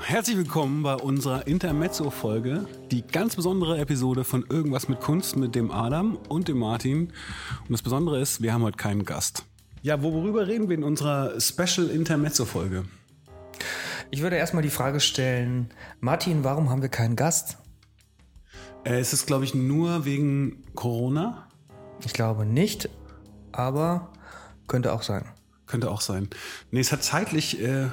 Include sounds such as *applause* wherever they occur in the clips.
Herzlich willkommen bei unserer Intermezzo-Folge, die ganz besondere Episode von Irgendwas mit Kunst mit dem Adam und dem Martin. Und das Besondere ist, wir haben heute keinen Gast. Ja, worüber reden wir in unserer Special Intermezzo-Folge? Ich würde erstmal die Frage stellen, Martin, warum haben wir keinen Gast? Äh, es ist, glaube ich, nur wegen Corona. Ich glaube nicht, aber könnte auch sein. Könnte auch sein. Nee, es hat zeitlich äh,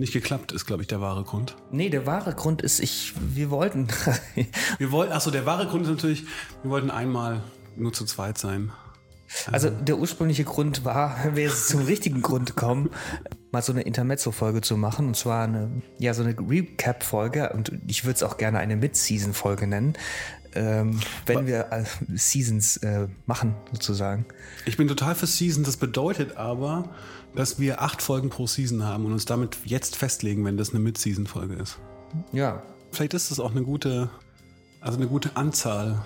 nicht geklappt, ist, glaube ich, der wahre Grund. Nee, der wahre Grund ist, ich, wir wollten. *laughs* wir wollten, achso, der wahre Grund ist natürlich, wir wollten einmal nur zu zweit sein. Also der ursprüngliche Grund war, wenn wir jetzt zum richtigen Grund kommen, mal so eine Intermezzo-Folge zu machen. Und zwar eine, ja, so eine Recap-Folge. Und ich würde es auch gerne eine Mid-Season-Folge nennen. Ähm, wenn wir äh, Seasons äh, machen, sozusagen. Ich bin total für Seasons. Das bedeutet aber, dass wir acht Folgen pro Season haben und uns damit jetzt festlegen, wenn das eine Mid-Season-Folge ist. Ja. Vielleicht ist das auch eine gute, also eine gute Anzahl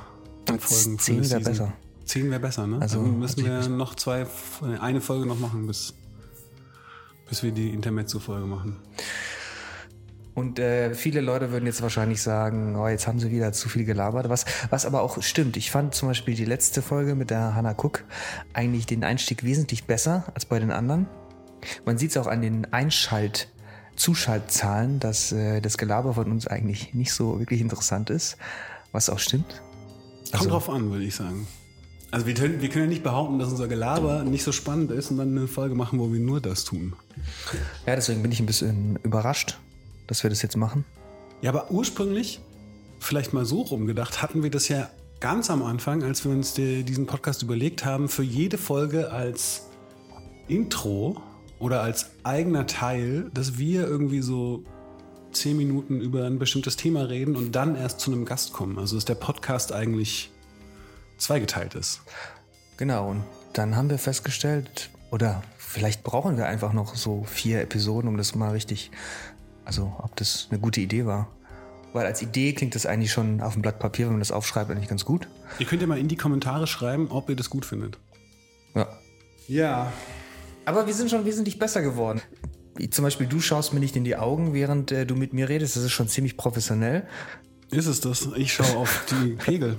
an Folgen. Zehn wäre besser. Zehn wäre besser, ne? Also Dann müssen wir noch zwei, eine Folge noch machen, bis, bis wir die Intermezzo-Folge machen. Und äh, viele Leute würden jetzt wahrscheinlich sagen, oh, jetzt haben sie wieder zu viel gelabert. Was, was aber auch stimmt. Ich fand zum Beispiel die letzte Folge mit der Hannah Cook eigentlich den Einstieg wesentlich besser als bei den anderen. Man sieht es auch an den Einschalt- Zuschaltzahlen, dass äh, das Gelaber von uns eigentlich nicht so wirklich interessant ist, was auch stimmt. Kommt also, drauf an, würde ich sagen. Also wir können, wir können ja nicht behaupten, dass unser Gelaber nicht so spannend ist und dann eine Folge machen, wo wir nur das tun. Ja, deswegen bin ich ein bisschen überrascht, dass wir das jetzt machen. Ja, aber ursprünglich, vielleicht mal so rumgedacht, hatten wir das ja ganz am Anfang, als wir uns die, diesen Podcast überlegt haben, für jede Folge als Intro oder als eigener Teil, dass wir irgendwie so zehn Minuten über ein bestimmtes Thema reden und dann erst zu einem Gast kommen. Also ist der Podcast eigentlich zweigeteilt ist. Genau, und dann haben wir festgestellt, oder vielleicht brauchen wir einfach noch so vier Episoden, um das mal richtig also, ob das eine gute Idee war. Weil als Idee klingt das eigentlich schon auf dem Blatt Papier, wenn man das aufschreibt, eigentlich ganz gut. Ihr könnt ja mal in die Kommentare schreiben, ob ihr das gut findet. Ja. Ja. Aber wir sind schon wesentlich besser geworden. Zum Beispiel, du schaust mir nicht in die Augen, während äh, du mit mir redest. Das ist schon ziemlich professionell. Ist es das? Ich schaue auf die *laughs* Pegel.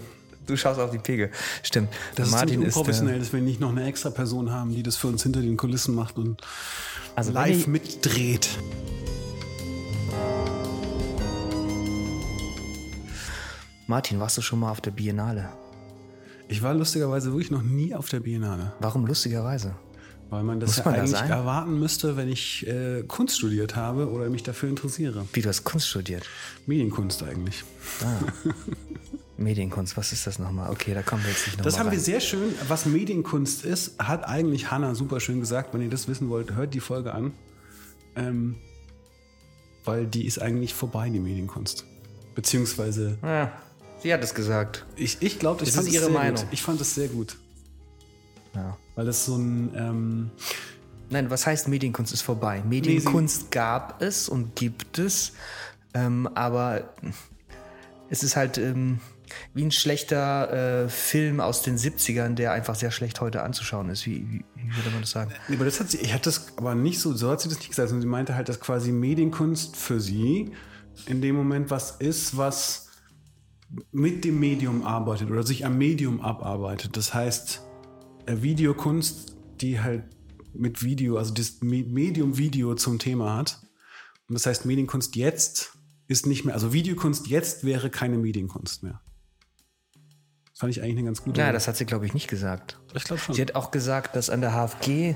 Du schaust auf die Pegel. Stimmt. Das Martin ist unprofessionell, ist, äh, dass wir nicht noch eine extra Person haben, die das für uns hinter den Kulissen macht und also live ich, mitdreht. Martin, warst du schon mal auf der Biennale? Ich war lustigerweise wirklich noch nie auf der Biennale. Warum lustigerweise? Weil man das ja eigentlich da erwarten müsste, wenn ich äh, Kunst studiert habe oder mich dafür interessiere. Wie, du hast Kunst studiert? Medienkunst eigentlich. Ah. *laughs* Medienkunst, was ist das nochmal? Okay, da kommen wir jetzt nicht nochmal Das haben rein. wir sehr schön. Was Medienkunst ist, hat eigentlich Hanna super schön gesagt. Wenn ihr das wissen wollt, hört die Folge an. Ähm, weil die ist eigentlich vorbei, die Medienkunst. Beziehungsweise... Ja. Sie hat es gesagt. Ich, ich glaube, ich das fand ist ihre Meinung. Gut. Ich fand es sehr gut. Ja. Weil das so ein. Ähm Nein, was heißt Medienkunst ist vorbei? Medienkunst nee, gab es und gibt es, ähm, aber es ist halt ähm, wie ein schlechter äh, Film aus den 70ern, der einfach sehr schlecht heute anzuschauen ist. Wie, wie, wie würde man das sagen? Nee, aber das hat sie, ich hatte das aber nicht so, so hat sie das nicht gesagt, sondern sie meinte halt, dass quasi Medienkunst für sie in dem Moment was ist, was mit dem Medium arbeitet oder sich am Medium abarbeitet. Das heißt, äh, Videokunst, die halt mit Video, also das Medium Video zum Thema hat. Und das heißt, Medienkunst jetzt ist nicht mehr, also Videokunst jetzt wäre keine Medienkunst mehr. Das fand ich eigentlich eine ganz gute. Ja, das hat sie, glaube ich, nicht gesagt. Ich glaube schon. Sie hat auch gesagt, dass an der HFG,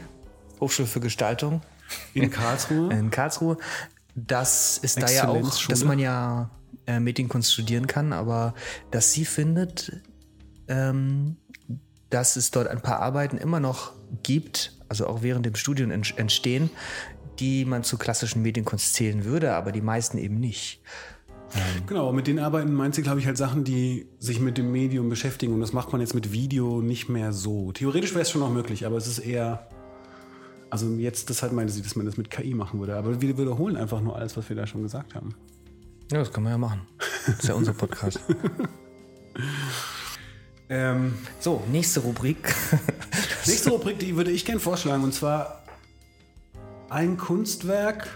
Hochschule für Gestaltung, in Karlsruhe, *laughs* in Karlsruhe, das ist da ja auch, dass man ja äh, Medienkunst studieren kann, aber dass sie findet, ähm, dass es dort ein paar Arbeiten immer noch gibt, also auch während dem Studium entstehen, die man zur klassischen Medienkunst zählen würde, aber die meisten eben nicht. Ähm. Genau, mit den Arbeiten meint sie, glaube ich, halt Sachen, die sich mit dem Medium beschäftigen. Und das macht man jetzt mit Video nicht mehr so. Theoretisch wäre es schon noch möglich, aber es ist eher. Also jetzt, das halt meinte sie, dass man das mit KI machen würde. Aber wir wiederholen einfach nur alles, was wir da schon gesagt haben. Ja, das kann man ja machen. Das ist ja unser Podcast. *laughs* ähm, so, nächste Rubrik. *laughs* nächste Rubrik, die würde ich gerne vorschlagen. Und zwar ein Kunstwerk,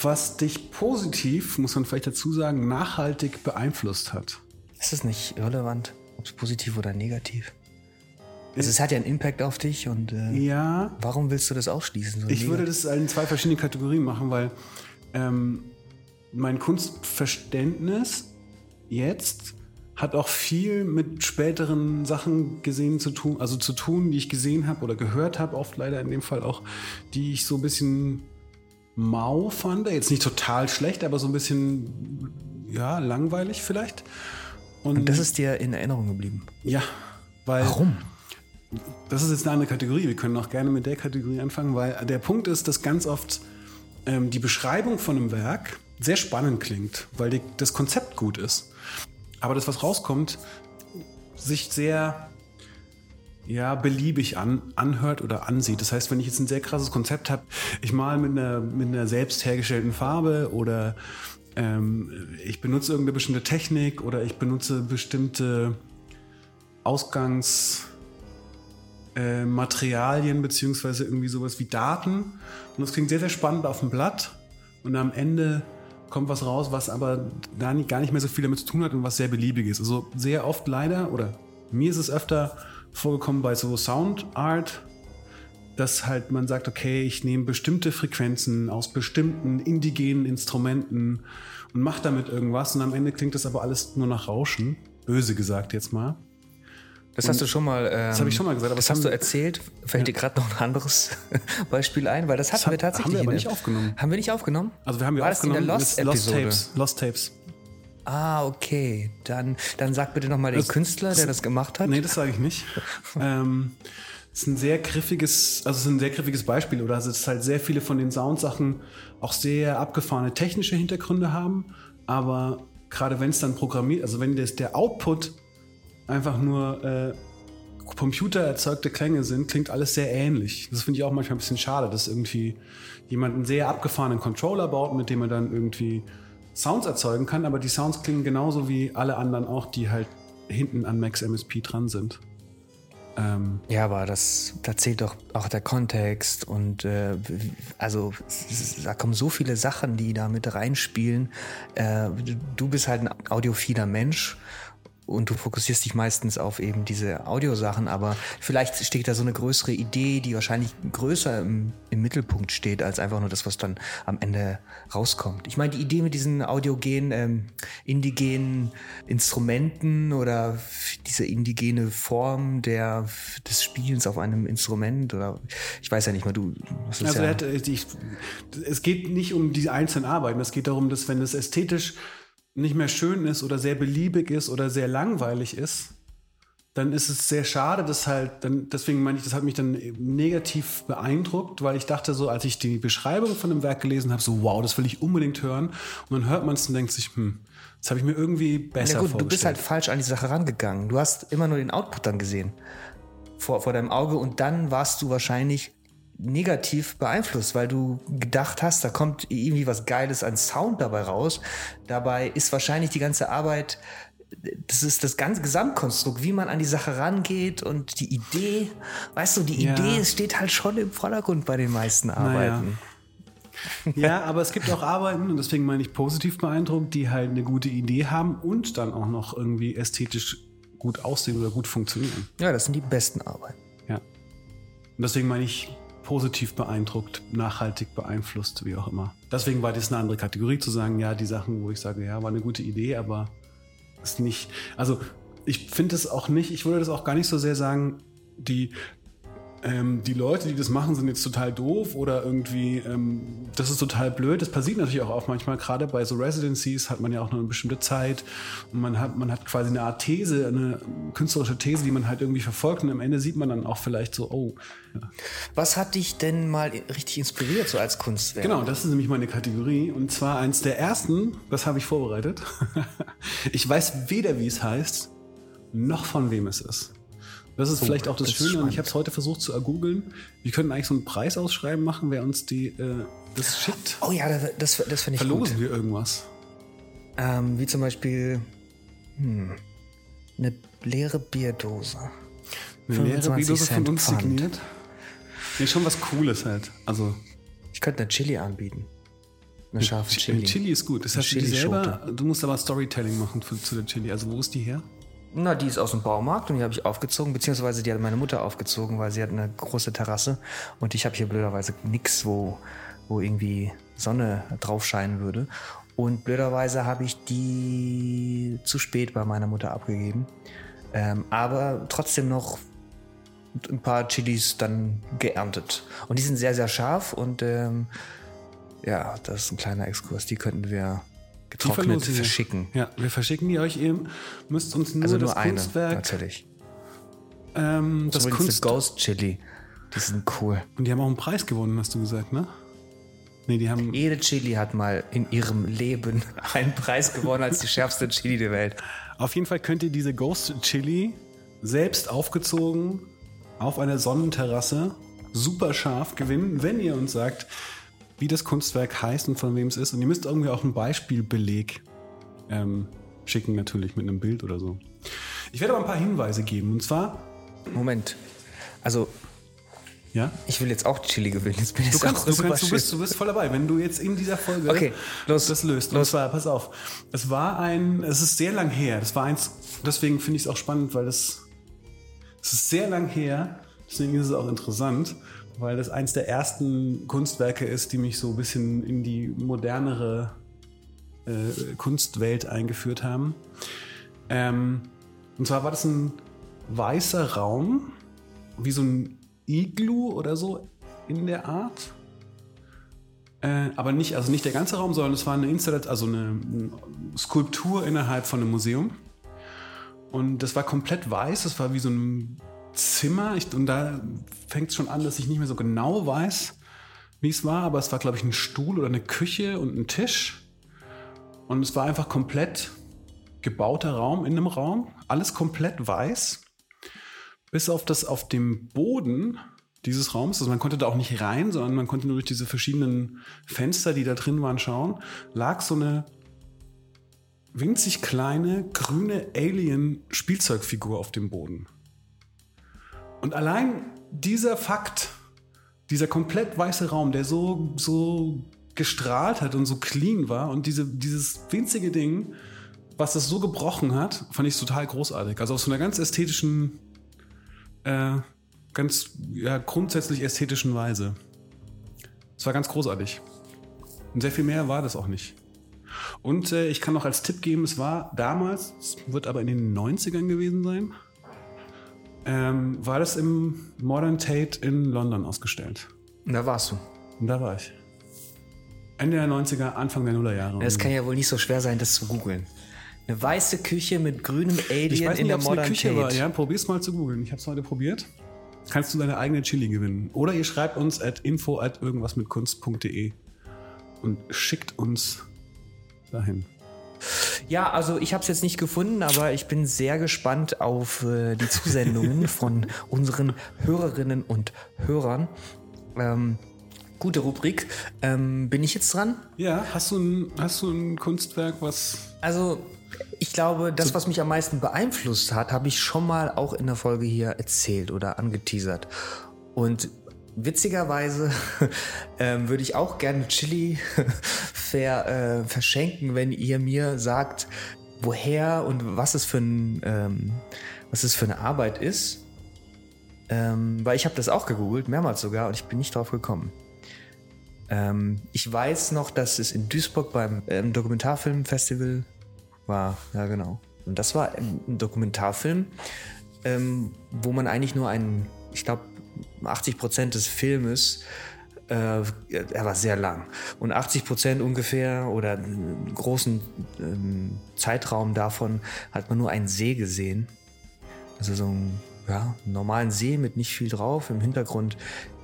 was dich positiv, muss man vielleicht dazu sagen, nachhaltig beeinflusst hat. Ist es nicht irrelevant, ob es positiv oder negativ? Also es hat ja einen Impact auf dich und äh, Ja, warum willst du das ausschließen? So ich würde negativ? das in zwei verschiedene Kategorien machen, weil ähm, mein Kunstverständnis jetzt hat auch viel mit späteren Sachen gesehen zu tun, also zu tun, die ich gesehen habe oder gehört habe, oft leider in dem Fall auch, die ich so ein bisschen mau fand. Jetzt nicht total schlecht, aber so ein bisschen ja langweilig vielleicht. Und, Und das ist dir in Erinnerung geblieben. ja, weil Warum? das ist jetzt eine andere Kategorie. Wir können auch gerne mit der Kategorie anfangen, weil der Punkt ist, dass ganz oft ähm, die Beschreibung von einem Werk sehr spannend klingt, weil die, das Konzept gut ist. Aber das, was rauskommt, sich sehr ja, beliebig an, anhört oder ansieht. Das heißt, wenn ich jetzt ein sehr krasses Konzept habe, ich mal mit einer, mit einer selbst hergestellten Farbe oder ähm, ich benutze irgendeine bestimmte Technik oder ich benutze bestimmte Ausgangs äh, beziehungsweise irgendwie sowas wie Daten. Und das klingt sehr, sehr spannend auf dem Blatt. Und am Ende kommt was raus, was aber da nicht, gar nicht mehr so viel damit zu tun hat und was sehr beliebig ist. Also sehr oft leider, oder mir ist es öfter vorgekommen bei so Sound Art, dass halt man sagt, okay, ich nehme bestimmte Frequenzen aus bestimmten indigenen Instrumenten und mache damit irgendwas und am Ende klingt das aber alles nur nach Rauschen. Böse gesagt jetzt mal. Das hast du schon mal. Ähm, das hab ich schon mal gesagt, aber das das hast du erzählt. Fällt dir gerade noch ein anderes *laughs* Beispiel ein? Weil das hatten haben- wir tatsächlich. haben wir aber in nicht aufgenommen. Haben wir nicht aufgenommen? Also wir haben ja War das in der aufgenommen Lost Lost? Tapes. Lost Tapes. Ah, okay. Dann, dann sag bitte nochmal den Das- Künstler, der das gemacht hat. Nee, das sage ich nicht. *laughs* ähm, es ist ein sehr griffiges, also es ist ein sehr griffiges Beispiel, oder? Also es ist halt sehr viele von den Soundsachen auch sehr abgefahrene technische Hintergründe haben, aber gerade wenn es dann programmiert, also wenn das, der Output einfach nur äh, computererzeugte Klänge sind, klingt alles sehr ähnlich. Das finde ich auch manchmal ein bisschen schade, dass irgendwie jemand einen sehr abgefahrenen Controller baut, mit dem er dann irgendwie Sounds erzeugen kann, aber die Sounds klingen genauso wie alle anderen auch, die halt hinten an Max MSP dran sind. Ähm, Ja, aber das, da zählt doch auch der Kontext und äh, also da kommen so viele Sachen, die da mit reinspielen. Äh, du bist halt ein audiophiler Mensch und du fokussierst dich meistens auf eben diese Audiosachen, aber vielleicht steht da so eine größere Idee, die wahrscheinlich größer im, im Mittelpunkt steht, als einfach nur das, was dann am Ende rauskommt. Ich meine, die Idee mit diesen audiogenen, ähm, indigenen Instrumenten oder diese indigene Form der, des Spielens auf einem Instrument oder ich weiß ja nicht mal, du. Also ja, hat, ich, es geht nicht um die einzelnen Arbeiten, es geht darum, dass wenn es ästhetisch nicht mehr schön ist oder sehr beliebig ist oder sehr langweilig ist, dann ist es sehr schade, dass halt, dann, deswegen meine ich, das hat mich dann negativ beeindruckt, weil ich dachte so, als ich die Beschreibung von dem Werk gelesen habe, so wow, das will ich unbedingt hören. Und dann hört man es und denkt sich, hm, das habe ich mir irgendwie besser ja gut, du vorgestellt. bist halt falsch an die Sache rangegangen. Du hast immer nur den Output dann gesehen vor, vor deinem Auge und dann warst du wahrscheinlich negativ beeinflusst, weil du gedacht hast, da kommt irgendwie was Geiles an Sound dabei raus. Dabei ist wahrscheinlich die ganze Arbeit, das ist das ganze Gesamtkonstrukt, wie man an die Sache rangeht und die Idee. Weißt du, die Ja. Idee steht halt schon im Vordergrund bei den meisten Arbeiten. Ja, aber es gibt auch Arbeiten, und deswegen meine ich positiv beeindruckt, die halt eine gute Idee haben und dann auch noch irgendwie ästhetisch gut aussehen oder gut funktionieren. Ja, das sind die besten Arbeiten. Ja. Und deswegen meine ich positiv beeindruckt, nachhaltig beeinflusst, wie auch immer. Deswegen war das eine andere Kategorie zu sagen, ja, die Sachen, wo ich sage, ja, war eine gute Idee, aber ist nicht. Also ich finde es auch nicht, ich würde das auch gar nicht so sehr sagen, die, ähm, die Leute, die das machen, sind jetzt total doof oder irgendwie, ähm, das ist total blöd. Das passiert natürlich auch oft manchmal, gerade bei so Residencies hat man ja auch nur eine bestimmte Zeit und man hat, man hat quasi eine Art These, eine künstlerische These, die man halt irgendwie verfolgt und am Ende sieht man dann auch vielleicht so, oh, ja. Was hat dich denn mal richtig inspiriert, so als Kunstwerk? Genau, das ist nämlich meine Kategorie. Und zwar eins der ersten, das habe ich vorbereitet. *laughs* ich weiß weder, wie es heißt, noch von wem es ist. Das ist vielleicht auch das, das Schöne und ich habe es heute versucht zu ergoogeln. Wir könnten eigentlich so einen Preis ausschreiben machen, wer uns die äh, das schickt. Oh ja, das, das, das finde ich gut. Verlosen wir irgendwas. Ähm, wie zum Beispiel hm, eine leere Bierdose. Eine leere 25 Bidose von uns Pfand. signiert. Nee, schon was Cooles halt. Also, Ich könnte eine Chili anbieten. Eine scharfe Chili. Chili ist gut. Das die Chilischote. selber. Du musst aber Storytelling machen für, zu der Chili. Also wo ist die her? Na, die ist aus dem Baumarkt und die habe ich aufgezogen, beziehungsweise die hat meine Mutter aufgezogen, weil sie hat eine große Terrasse und ich habe hier blöderweise nix, wo, wo irgendwie Sonne drauf scheinen würde. Und blöderweise habe ich die zu spät bei meiner Mutter abgegeben. Ähm, aber trotzdem noch ein paar Chilis dann geerntet. Und die sind sehr, sehr scharf und ähm, ja, das ist ein kleiner Exkurs. Die könnten wir getrocknet verschicken. Ja, wir verschicken die euch eben. Müsst uns nur Also das nur eine, Kunstwerk. natürlich. Ähm, das Das Kunst Ghost Chili. Die sind cool. Und die haben auch einen Preis gewonnen, hast du gesagt, ne? Nee, die haben. Jede Chili hat mal in ihrem Leben *laughs* einen Preis gewonnen als die schärfste Chili der Welt. Auf jeden Fall könnt ihr diese Ghost Chili selbst aufgezogen auf einer Sonnenterrasse super scharf gewinnen, wenn ihr uns sagt, wie das Kunstwerk heißt und von wem es ist. Und ihr müsst irgendwie auch einen Beispielbeleg ähm, schicken, natürlich mit einem Bild oder so. Ich werde aber ein paar Hinweise geben. Und zwar, Moment. Also, ja, ich will jetzt auch Chili gewinnen. Jetzt bin ich Du kannst, auch du, kannst du, bist, du bist voll dabei. Wenn du jetzt in dieser Folge Okay, los, das löst. Und los. zwar, pass auf, es war ein, es ist sehr lang her. Das war eins, deswegen finde ich es auch spannend, weil das, es ist sehr lang her. Deswegen ist es auch interessant, weil das eins der ersten Kunstwerke ist, die mich so ein bisschen in die modernere äh, Kunstwelt eingeführt haben. Ähm, und zwar war das ein weißer Raum, wie so ein Iglu oder so in der Art. Äh, aber nicht, also nicht der ganze Raum, sondern es war eine Installation, also eine, eine Skulptur innerhalb von einem Museum. Und das war komplett weiß, das war wie so ein Zimmer. Ich, und da fängt es schon an, dass ich nicht mehr so genau weiß, wie es war, aber es war, glaube ich, ein Stuhl oder eine Küche und ein Tisch. Und es war einfach komplett gebauter Raum in einem Raum, alles komplett weiß, bis auf das auf dem Boden dieses Raums, also man konnte da auch nicht rein, sondern man konnte nur durch diese verschiedenen Fenster, die da drin waren, schauen, lag so eine winzig kleine grüne Alien-Spielzeugfigur auf dem Boden. Und allein dieser Fakt, dieser komplett weiße Raum, der so, so gestrahlt hat und so clean war und diese, dieses winzige Ding, was das so gebrochen hat, fand ich total großartig. Also auf so einer ganz ästhetischen, äh, ganz ja, grundsätzlich ästhetischen Weise. Es war ganz großartig. Und sehr viel mehr war das auch nicht. Und äh, ich kann noch als Tipp geben, es war damals, es wird aber in den 90ern gewesen sein, ähm, war das im Modern Tate in London ausgestellt. Und da warst du. Und da war ich. Ende der 90er, Anfang der Nullerjahre. Es kann ja wohl nicht so schwer sein, das zu googeln. Eine weiße Küche mit grünem Alien ich weiß in nicht, der ob es eine Modern Küche Tate. war. Ja, probier's mal zu googeln. Ich habe es heute probiert. Kannst du deine eigene Chili gewinnen. Oder ihr schreibt uns at info at irgendwas mit Kunst.de und schickt uns dahin. Ja, also ich habe es jetzt nicht gefunden, aber ich bin sehr gespannt auf äh, die Zusendungen *laughs* von unseren Hörerinnen und Hörern. Ähm, gute Rubrik. Ähm, bin ich jetzt dran? Ja, hast du ein, hast du ein Kunstwerk, was. Also ich glaube, das, was mich am meisten beeinflusst hat, habe ich schon mal auch in der Folge hier erzählt oder angeteasert. Und witzigerweise *laughs* ähm, würde ich auch gerne Chili *laughs* ver, äh, verschenken, wenn ihr mir sagt, woher und was es für, ein, ähm, was es für eine Arbeit ist. Ähm, weil ich habe das auch gegoogelt, mehrmals sogar, und ich bin nicht drauf gekommen. Ähm, ich weiß noch, dass es in Duisburg beim ähm, Dokumentarfilmfestival war. Ja, genau. Und das war ein Dokumentarfilm, ähm, wo man eigentlich nur einen, ich glaube, 80 Prozent des Filmes, äh, er war sehr lang. Und 80 Prozent ungefähr oder einen großen ähm, Zeitraum davon hat man nur einen See gesehen. Also so einen, ja, normalen See mit nicht viel drauf. Im Hintergrund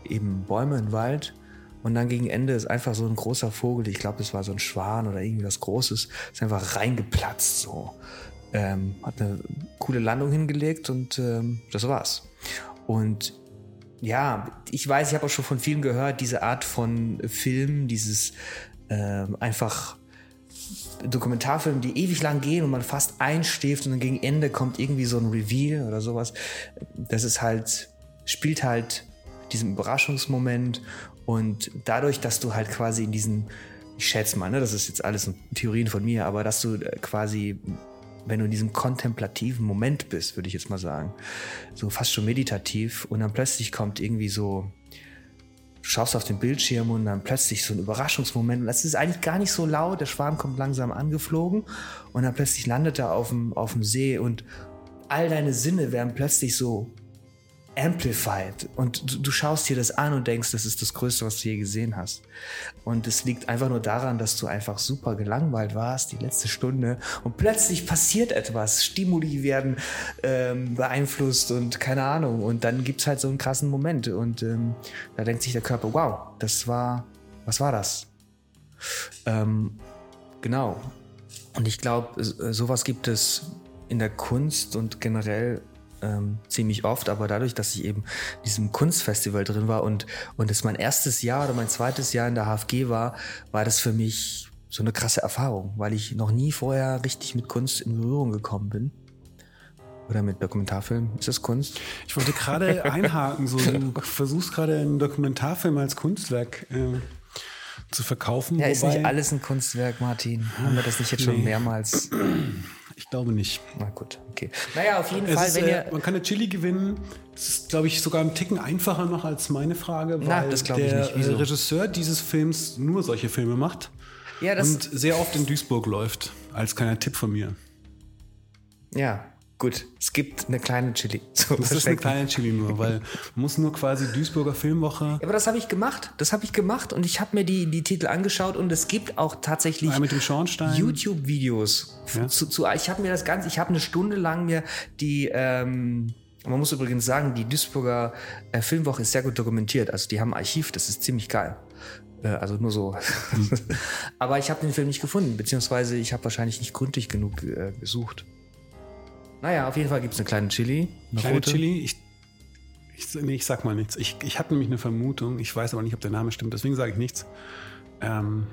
eben Bäume und Wald. Und dann gegen Ende ist einfach so ein großer Vogel, ich glaube, es war so ein Schwan oder irgendwie was Großes, ist einfach reingeplatzt so. Ähm, hat eine coole Landung hingelegt und ähm, das war's. Und ja, ich weiß, ich habe auch schon von vielen gehört, diese Art von Film, dieses ähm, einfach Dokumentarfilme, die ewig lang gehen und man fast einschläft und dann gegen Ende kommt irgendwie so ein Reveal oder sowas. Das ist halt, spielt halt diesen Überraschungsmoment und dadurch, dass du halt quasi in diesen ich schätze mal, ne, das ist jetzt alles Theorien von mir, aber dass du äh, quasi, wenn du in diesem kontemplativen Moment bist, würde ich jetzt mal sagen, so fast schon meditativ und dann plötzlich kommt irgendwie so, du schaust auf den Bildschirm und dann plötzlich so ein Überraschungsmoment und das ist eigentlich gar nicht so laut, der Schwarm kommt langsam angeflogen und dann plötzlich landet er auf dem, auf dem See und all deine Sinne werden plötzlich so amplified und du, du, schaust dir das an und denkst, das ist das Größte, was du je gesehen hast. Und es liegt einfach nur daran, dass du einfach super gelangweilt warst, die letzte Stunde und plötzlich passiert etwas, Stimuli werden ähm, beeinflusst und keine Ahnung und dann gibt's halt so einen krassen Moment und ähm, da denkt sich der Körper, wow, das war, was war das? Ähm, genau. Und ich glaube, sowas gibt es in der Kunst und generell ähm, ziemlich oft, aber dadurch, dass ich eben in diesem Kunstfestival drin war und, und es mein erstes Jahr oder mein zweites Jahr in der HFG war, war das für mich so eine krasse Erfahrung, weil ich noch nie vorher richtig mit Kunst in Berührung gekommen bin. Oder mit Dokumentarfilm. Ist das Kunst? Ich wollte gerade *laughs* einhaken, so du versuchst gerade einen Dokumentarfilm als Kunstwerk äh, zu verkaufen. Ja, ist nicht alles ein Kunstwerk, Martin. Haben wir das nicht jetzt schon mehrmals *clears throat* ich glaube nicht. Na gut, okay. Naja, auf jeden es Fall, ist, wenn ihr. Äh, man kann eine Chili gewinnen. Das ist, glaube ich, sogar ein Ticken einfacher noch als meine Frage, weil Na, das der ich nicht. Wieso? Regisseur dieses Films nur solche Filme macht. Ja, und sehr oft in Duisburg läuft. Als kleiner Tipp von mir. Ja, Gut, es gibt eine kleine Chili. *laughs* So das ist eine kleine Chili nur, weil man muss nur quasi Duisburger Filmwoche. Ja, aber das habe ich gemacht. Das habe ich gemacht und ich habe mir die, die Titel angeschaut und es gibt auch tatsächlich YouTube-Videos ja. zu, zu, Ich habe mir das Ganze, ich habe eine Stunde lang mir die ähm, man muss übrigens sagen, die Duisburger äh, Filmwoche ist sehr gut dokumentiert. Also die haben ein Archiv, das ist ziemlich geil. Äh, also nur so. *laughs* Aber ich habe den Film nicht gefunden, beziehungsweise ich habe wahrscheinlich nicht gründlich genug äh, gesucht. Naja, auf jeden Fall gibt es eine kleine Chili. Eine kleine rote. Chili, ich, ich, nee, ich sag mal nichts. Ich, ich habe nämlich eine Vermutung, ich weiß aber nicht, ob der Name stimmt, deswegen sage ich nichts. Ähm,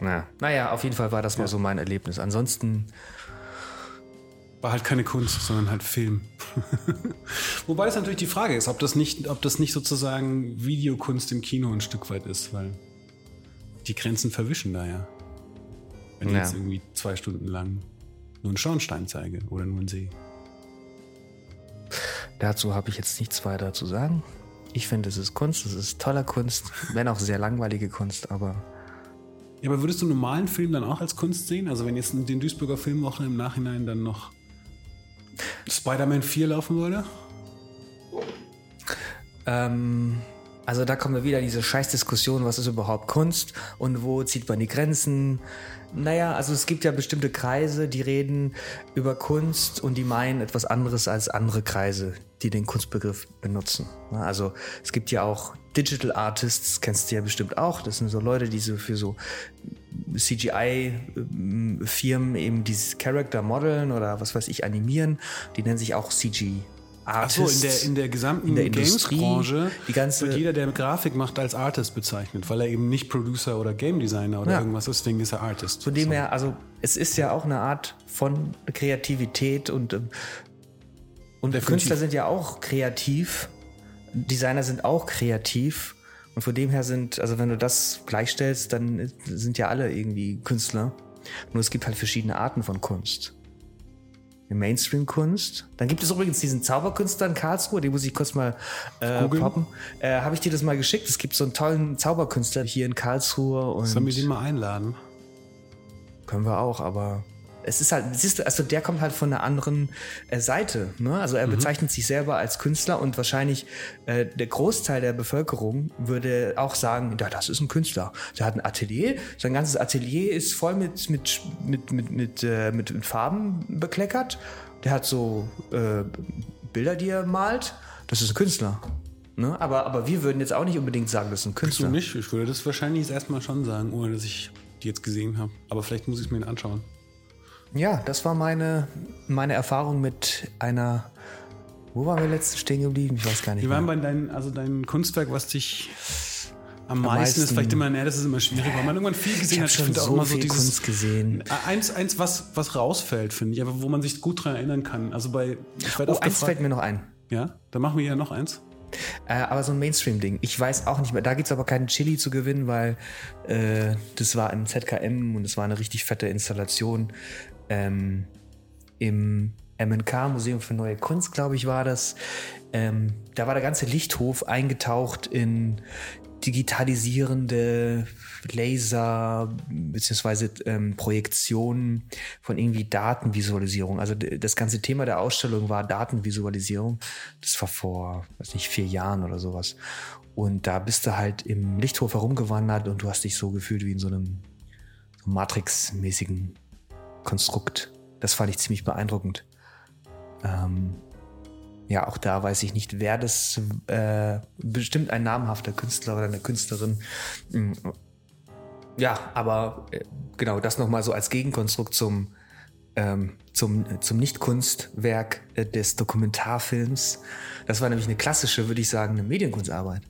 Na, naja, auf jeden Fall war das ja. mal so mein Erlebnis. Ansonsten. War halt keine Kunst, sondern halt Film. *laughs* Wobei es natürlich die Frage ist, ob das, nicht, ob das nicht sozusagen Videokunst im Kino ein Stück weit ist, weil die Grenzen verwischen da ja. Wenn ja. jetzt irgendwie zwei Stunden lang nur einen Schornstein zeige oder nur einen See. Dazu habe ich jetzt nichts weiter zu sagen. Ich finde, es ist Kunst, es ist toller Kunst, wenn auch sehr langweilige Kunst, aber. Ja, aber würdest du einen normalen Film dann auch als Kunst sehen? Also wenn jetzt in den Duisburger Filmwochen im Nachhinein dann noch Spider-Man 4 laufen würde? Ähm, also da kommen wir wieder in diese Scheißdiskussion, was ist überhaupt Kunst und wo zieht man die Grenzen? Naja, also es gibt ja bestimmte Kreise, die reden über Kunst und die meinen etwas anderes als andere Kreise, die den Kunstbegriff benutzen. Also es gibt ja auch Digital Artists, kennst du ja bestimmt auch. Das sind so Leute, die so für so CGI-Firmen eben dieses Character modeln oder was weiß ich animieren. Die nennen sich auch CG Artist. Ach so, in der, in der gesamten Games-Branche wird jeder, der Grafik macht, als Artist bezeichnet, weil er eben nicht Producer oder Game Designer oder ja. irgendwas ist, deswegen ist er Artist. Von dem so. her, also es ist ja auch eine Art von Kreativität und, ähm, und Künstler sind ja auch kreativ, Designer sind auch kreativ. Und von dem her sind, also wenn du das gleichstellst, dann sind ja alle irgendwie Künstler. Nur es gibt halt verschiedene Arten von Kunst. Mainstream-Kunst. Dann gibt es übrigens diesen Zauberkünstler in Karlsruhe, den muss ich kurz mal äh, poppen. Äh, Habe ich dir das mal geschickt? Es gibt so einen tollen Zauberkünstler hier in Karlsruhe. Und Sollen wir den mal einladen? Können wir auch, aber es ist halt, siehst du, also der kommt halt von einer anderen äh, Seite. Ne? Also er mhm. bezeichnet sich selber als Künstler und wahrscheinlich äh, der Großteil der Bevölkerung würde auch sagen, ja, das ist ein Künstler. Der hat ein Atelier, sein ganzes Atelier ist voll mit, mit, mit, mit, mit, äh, mit, mit Farben bekleckert. Der hat so äh, Bilder, die er malt. Das ist ein Künstler. Ne? Aber, aber wir würden jetzt auch nicht unbedingt sagen, das ist ein Künstler. Ich nicht. Ich würde das wahrscheinlich erstmal schon sagen, ohne dass ich die jetzt gesehen habe. Aber vielleicht muss ich es mir anschauen. Ja, das war meine, meine Erfahrung mit einer. Wo waren wir letztens stehen geblieben? Ich weiß gar nicht. Wir waren bei deinem, also dein Kunstwerk, was dich am, am meisten, ist vielleicht immer, ne, das ist immer schwierig, weil man irgendwann viel gesehen ich hat. Ich finde so auch immer so dieses, Kunst gesehen. Eins, eins was, was rausfällt, finde ich, aber wo man sich gut dran erinnern kann. Also bei, ich oh, eins fällt mir noch ein. Ja, dann machen wir ja noch eins. Äh, aber so ein Mainstream-Ding. Ich weiß auch nicht mehr. Da gibt es aber keinen Chili zu gewinnen, weil äh, das war im ZKM und es war eine richtig fette Installation. Ähm, Im MNK, Museum für Neue Kunst, glaube ich, war das. Ähm, da war der ganze Lichthof eingetaucht in digitalisierende Laser beziehungsweise ähm, Projektionen von irgendwie Datenvisualisierung. Also das ganze Thema der Ausstellung war Datenvisualisierung. Das war vor, weiß nicht, vier Jahren oder sowas. Und da bist du halt im Lichthof herumgewandert und du hast dich so gefühlt wie in so einem so Matrix-mäßigen Konstrukt. Das fand ich ziemlich beeindruckend. Ähm, ja, auch da weiß ich nicht, wer das äh, bestimmt ein namhafter Künstler oder eine Künstlerin. Mm, ja, aber äh, genau, das nochmal so als Gegenkonstrukt zum, ähm, zum, zum Nicht-Kunstwerk äh, des Dokumentarfilms. Das war nämlich eine klassische, würde ich sagen, eine Medienkunstarbeit.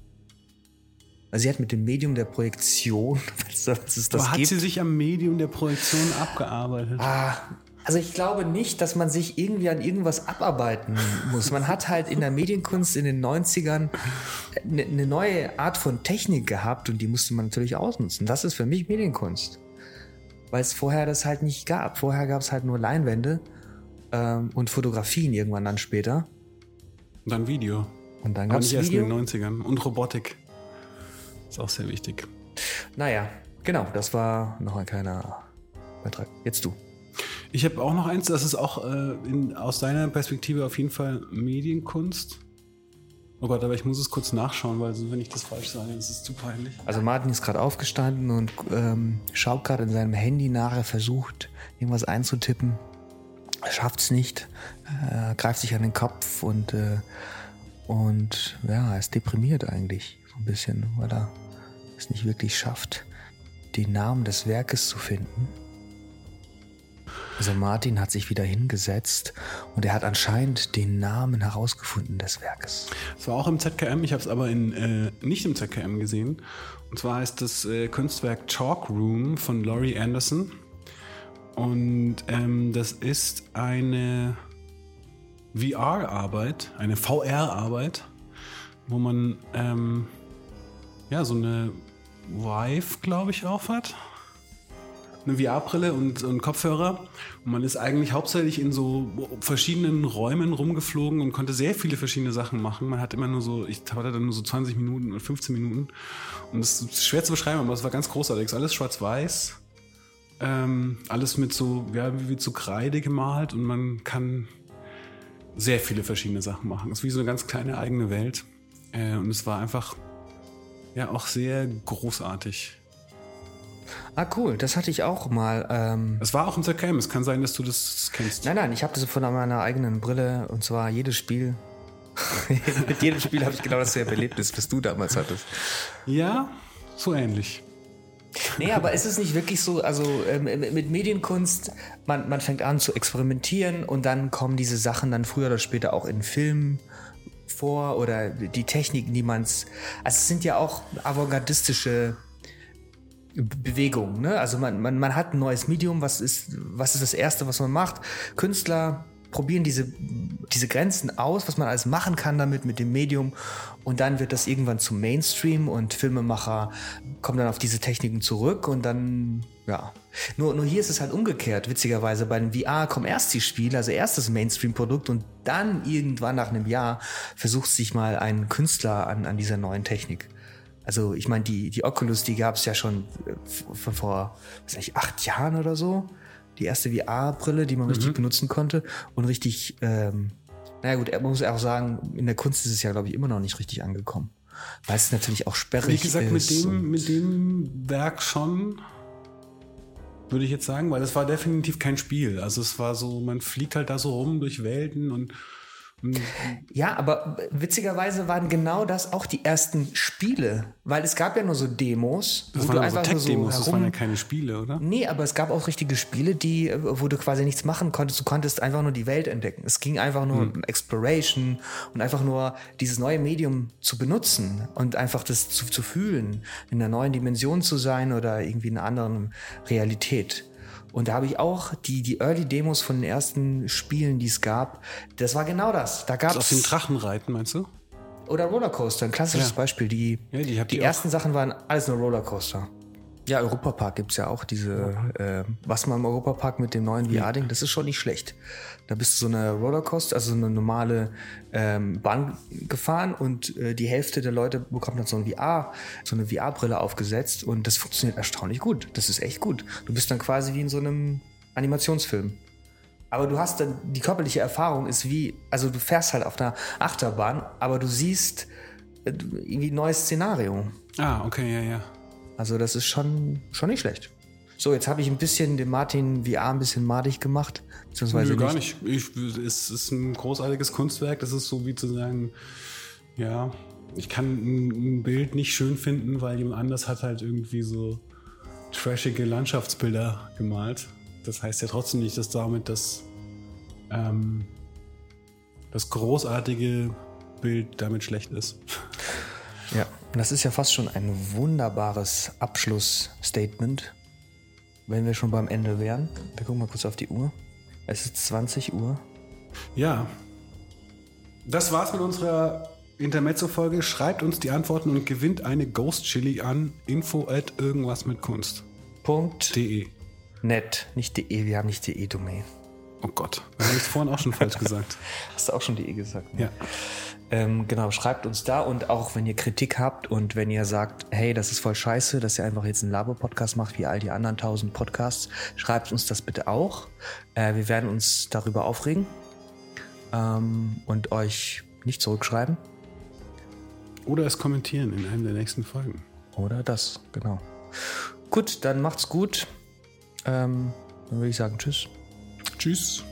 Also sie hat mit dem Medium der Projektion, *laughs* was es das Aber gibt, hat sie sich am Medium der Projektion abgearbeitet? Ah, also ich glaube nicht, dass man sich irgendwie an irgendwas abarbeiten *laughs* muss. Man hat halt in der Medienkunst in den 90ern eine, eine neue Art von Technik gehabt und die musste man natürlich ausnutzen. Das ist für mich Medienkunst. Weil es vorher das halt nicht gab. Vorher gab es halt nur Leinwände ähm, und Fotografien irgendwann dann später. Und dann Video. Und dann gab es Video. erst in den 90ern. Und Robotik. Ist auch sehr wichtig. Naja, genau, das war noch ein kleiner Beitrag. Jetzt du. Ich habe auch noch eins, das ist auch äh, in, aus deiner Perspektive auf jeden Fall Medienkunst. Oh Gott, aber ich muss es kurz nachschauen, weil wenn ich das falsch sage, ist es zu peinlich. Also Martin ist gerade aufgestanden und ähm, schaut gerade in seinem Handy nach. Er versucht, irgendwas einzutippen. Er schafft es nicht. Er greift sich an den Kopf und, äh, und ja, er ist deprimiert eigentlich. So ein bisschen, weil er es nicht wirklich schafft, den Namen des Werkes zu finden. Also Martin hat sich wieder hingesetzt und er hat anscheinend den Namen herausgefunden des Werkes. Es war auch im ZKM, ich habe es aber in, äh, nicht im ZKM gesehen. Und zwar heißt das äh, Kunstwerk Chalk Room von Laurie Anderson. Und ähm, das ist eine VR-Arbeit, eine VR-Arbeit, wo man ähm, ja so eine Vive, glaube ich, aufhat eine VR-Brille und, und Kopfhörer. Und man ist eigentlich hauptsächlich in so verschiedenen Räumen rumgeflogen und konnte sehr viele verschiedene Sachen machen. Man hat immer nur so, ich hatte dann nur so 20 Minuten oder 15 Minuten. Und das ist schwer zu beschreiben, aber es war ganz großartig. Alles schwarz-weiß. Ähm, alles mit so, ja, wie so Kreide gemalt und man kann sehr viele verschiedene Sachen machen. Es ist wie so eine ganz kleine eigene Welt. Äh, und es war einfach, ja, auch sehr großartig. Ah, cool, das hatte ich auch mal. Ähm es war auch im ZKM, es kann sein, dass du das kennst. Nein, nein, ich habe das von meiner eigenen Brille und zwar jedes Spiel. *laughs* Mit jedem Spiel habe ich genau dasselbe Erlebnis, was du damals hattest. Ja, so ähnlich. Nee, aber ist es nicht wirklich so, also ähm, mit Medienkunst, man, man fängt an zu experimentieren und dann kommen diese Sachen dann früher oder später auch in Filmen vor oder die Techniken, die man es. Also es sind ja auch avantgardistische Bewegung. Ne? Also man, man, man hat ein neues Medium, was ist, was ist das Erste, was man macht? Künstler probieren diese, diese Grenzen aus, was man alles machen kann damit, mit dem Medium. Und dann wird das irgendwann zum Mainstream und Filmemacher kommen dann auf diese Techniken zurück und dann, ja. Nur, nur hier ist es halt umgekehrt, witzigerweise. Bei den VR kommen erst die Spiele, also erst das Mainstream-Produkt und dann irgendwann nach einem Jahr versucht sich mal ein Künstler an, an dieser neuen Technik. Also ich meine, die, die Oculus, die gab es ja schon äh, vor, was weiß ich, acht Jahren oder so. Die erste VR-Brille, die man mhm. richtig benutzen konnte und richtig, ähm, naja gut, man muss auch sagen, in der Kunst ist es ja, glaube ich, immer noch nicht richtig angekommen. Weil es natürlich auch sperrig ist. Wie gesagt, mit dem, mit dem Werk schon, würde ich jetzt sagen, weil es war definitiv kein Spiel. Also es war so, man fliegt halt da so rum durch Welten und ja, aber witzigerweise waren genau das auch die ersten Spiele, weil es gab ja nur so Demos. Das waren einfach so Tech-Demos, so das waren ja keine Spiele, oder? Nee, aber es gab auch richtige Spiele, die, wo du quasi nichts machen konntest. Du konntest einfach nur die Welt entdecken. Es ging einfach nur hm. um Exploration und einfach nur dieses neue Medium zu benutzen und einfach das zu, zu fühlen, in einer neuen Dimension zu sein oder irgendwie in einer anderen Realität. Und da habe ich auch die, die Early-Demos von den ersten Spielen, die es gab, das war genau das. Da gab es. Auf dem Drachenreiten, meinst du? oder Rollercoaster, ein klassisches Ja. Beispiel. Die, Ja, die die ersten Sachen waren alles nur Rollercoaster. Ja, Europapark gibt es ja auch diese, äh, was man im Europapark mit dem neuen VR-Ding, das ist schon nicht schlecht. Da bist du so eine Rollercoaster, also so eine normale ähm, Bahn gefahren und äh, die Hälfte der Leute bekommt dann so ein VR, so eine VR-Brille aufgesetzt und das funktioniert erstaunlich gut. Das ist echt gut. Du bist dann quasi wie in so einem Animationsfilm. Aber du hast dann, die körperliche Erfahrung ist wie, also du fährst halt auf einer Achterbahn, aber du siehst äh, irgendwie ein neues Szenario. Ah, okay, ja, ja. Also das ist schon, schon nicht schlecht. So, jetzt habe ich ein bisschen den Martin VR ein bisschen madig gemacht. Beziehungsweise Nö, gar nicht. Ich, es ist ein großartiges Kunstwerk. Das ist so wie zu sagen, ja, ich kann ein, ein Bild nicht schön finden, weil jemand anders hat halt irgendwie so trashige Landschaftsbilder gemalt. Das heißt ja trotzdem nicht, dass damit das, ähm, das großartige Bild damit schlecht ist. Ja, das ist ja fast schon ein wunderbares Abschlussstatement. Wenn wir schon beim Ende wären. Wir gucken mal kurz auf die Uhr. Es ist 20 Uhr. Ja. Das war's mit unserer Intermezzo-Folge. Schreibt uns die Antworten und gewinnt eine Ghost Chili an info at irgendwas mit Kunst. Punkt. De. Net, nicht de. Wir haben nicht de Domain. Oh Gott, das habe ich vorhin auch schon falsch *laughs* gesagt. Hast du auch schon de gesagt? Ne? Ja. Ähm, genau, schreibt uns da und auch wenn ihr Kritik habt und wenn ihr sagt, hey, das ist voll scheiße, dass ihr einfach jetzt einen Labo-Podcast macht wie all die anderen tausend Podcasts, schreibt uns das bitte auch. Äh, wir werden uns darüber aufregen ähm, und euch nicht zurückschreiben. Oder es kommentieren in einem der nächsten Folgen. Oder das, genau. Gut, dann macht's gut. Ähm, dann würde ich sagen, tschüss. Tschüss.